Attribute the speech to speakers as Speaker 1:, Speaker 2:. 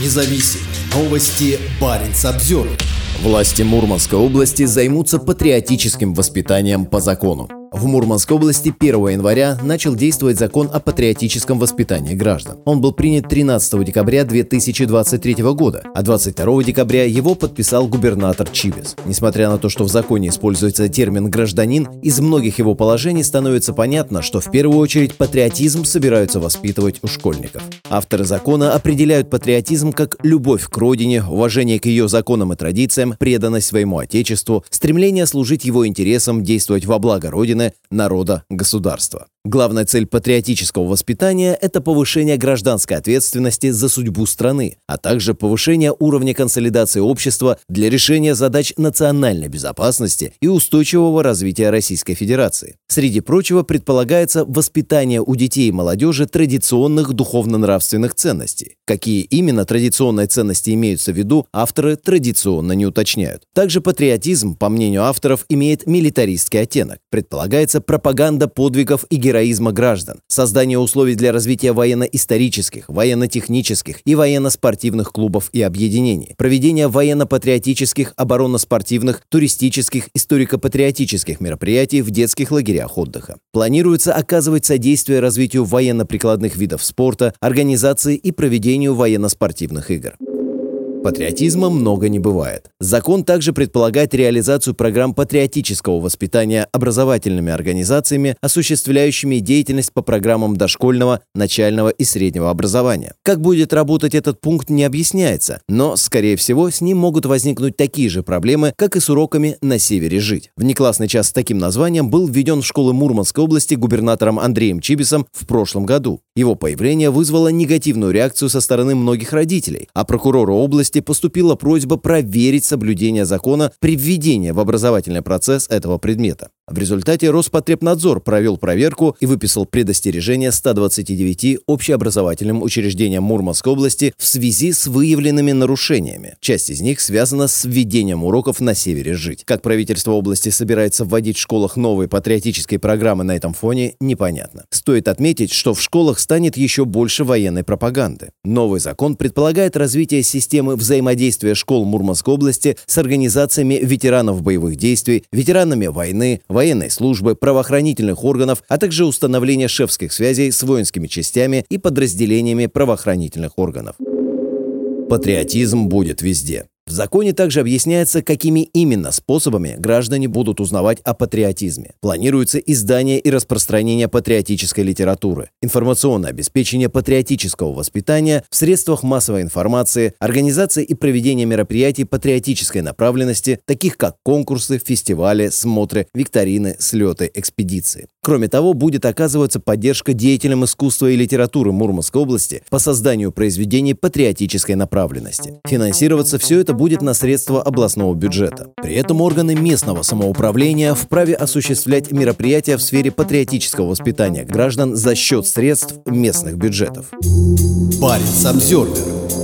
Speaker 1: независим. Новости Баренц обзор.
Speaker 2: Власти Мурманской области займутся патриотическим воспитанием по закону. В Мурманской области 1 января начал действовать закон о патриотическом воспитании граждан. Он был принят 13 декабря 2023 года, а 22 декабря его подписал губернатор Чибис. Несмотря на то, что в законе используется термин «гражданин», из многих его положений становится понятно, что в первую очередь патриотизм собираются воспитывать у школьников. Авторы закона определяют патриотизм как любовь к родине, уважение к ее законам и традициям, преданность своему отечеству, стремление служить его интересам, действовать во благо Родины, страны, народа, государства. Главная цель патриотического воспитания – это повышение гражданской ответственности за судьбу страны, а также повышение уровня консолидации общества для решения задач национальной безопасности и устойчивого развития Российской Федерации. Среди прочего предполагается воспитание у детей и молодежи традиционных духовно-нравственных ценностей. Какие именно традиционные ценности имеются в виду, авторы традиционно не уточняют. Также патриотизм, по мнению авторов, имеет милитаристский оттенок. Предполагается пропаганда подвигов и героизма героизма граждан, создание условий для развития военно-исторических, военно-технических и военно-спортивных клубов и объединений, проведение военно-патриотических, оборонно-спортивных, туристических, историко-патриотических мероприятий в детских лагерях отдыха. Планируется оказывать содействие развитию военно-прикладных видов спорта, организации и проведению военно-спортивных игр. Патриотизма много не бывает. Закон также предполагает реализацию программ патриотического воспитания образовательными организациями, осуществляющими деятельность по программам дошкольного, начального и среднего образования. Как будет работать этот пункт не объясняется, но, скорее всего, с ним могут возникнуть такие же проблемы, как и с уроками «На севере жить». Внеклассный час с таким названием был введен в школы Мурманской области губернатором Андреем Чибисом в прошлом году. Его появление вызвало негативную реакцию со стороны многих родителей, а прокурору области области поступила просьба проверить соблюдение закона при введении в образовательный процесс этого предмета. В результате Роспотребнадзор провел проверку и выписал предостережение 129 общеобразовательным учреждениям Мурманской области в связи с выявленными нарушениями. Часть из них связана с введением уроков на севере жить. Как правительство области собирается вводить в школах новые патриотические программы на этом фоне, непонятно. Стоит отметить, что в школах станет еще больше военной пропаганды. Новый закон предполагает развитие системы взаимодействия школ Мурманской области с организациями ветеранов боевых действий, ветеранами войны, военной службы, правоохранительных органов, а также установление шефских связей с воинскими частями и подразделениями правоохранительных органов. Патриотизм будет везде. Законе также объясняется, какими именно способами граждане будут узнавать о патриотизме. Планируется издание и распространение патриотической литературы, информационное обеспечение патриотического воспитания в средствах массовой информации, организация и проведение мероприятий патриотической направленности, таких как конкурсы, фестивали, смотры, викторины, слеты, экспедиции. Кроме того, будет оказываться поддержка деятелям искусства и литературы Мурманской области по созданию произведений патриотической направленности. Финансироваться все это будет на средства областного бюджета. При этом органы местного самоуправления вправе осуществлять мероприятия в сфере патриотического воспитания граждан за счет средств местных бюджетов.
Speaker 1: Парень Обзервер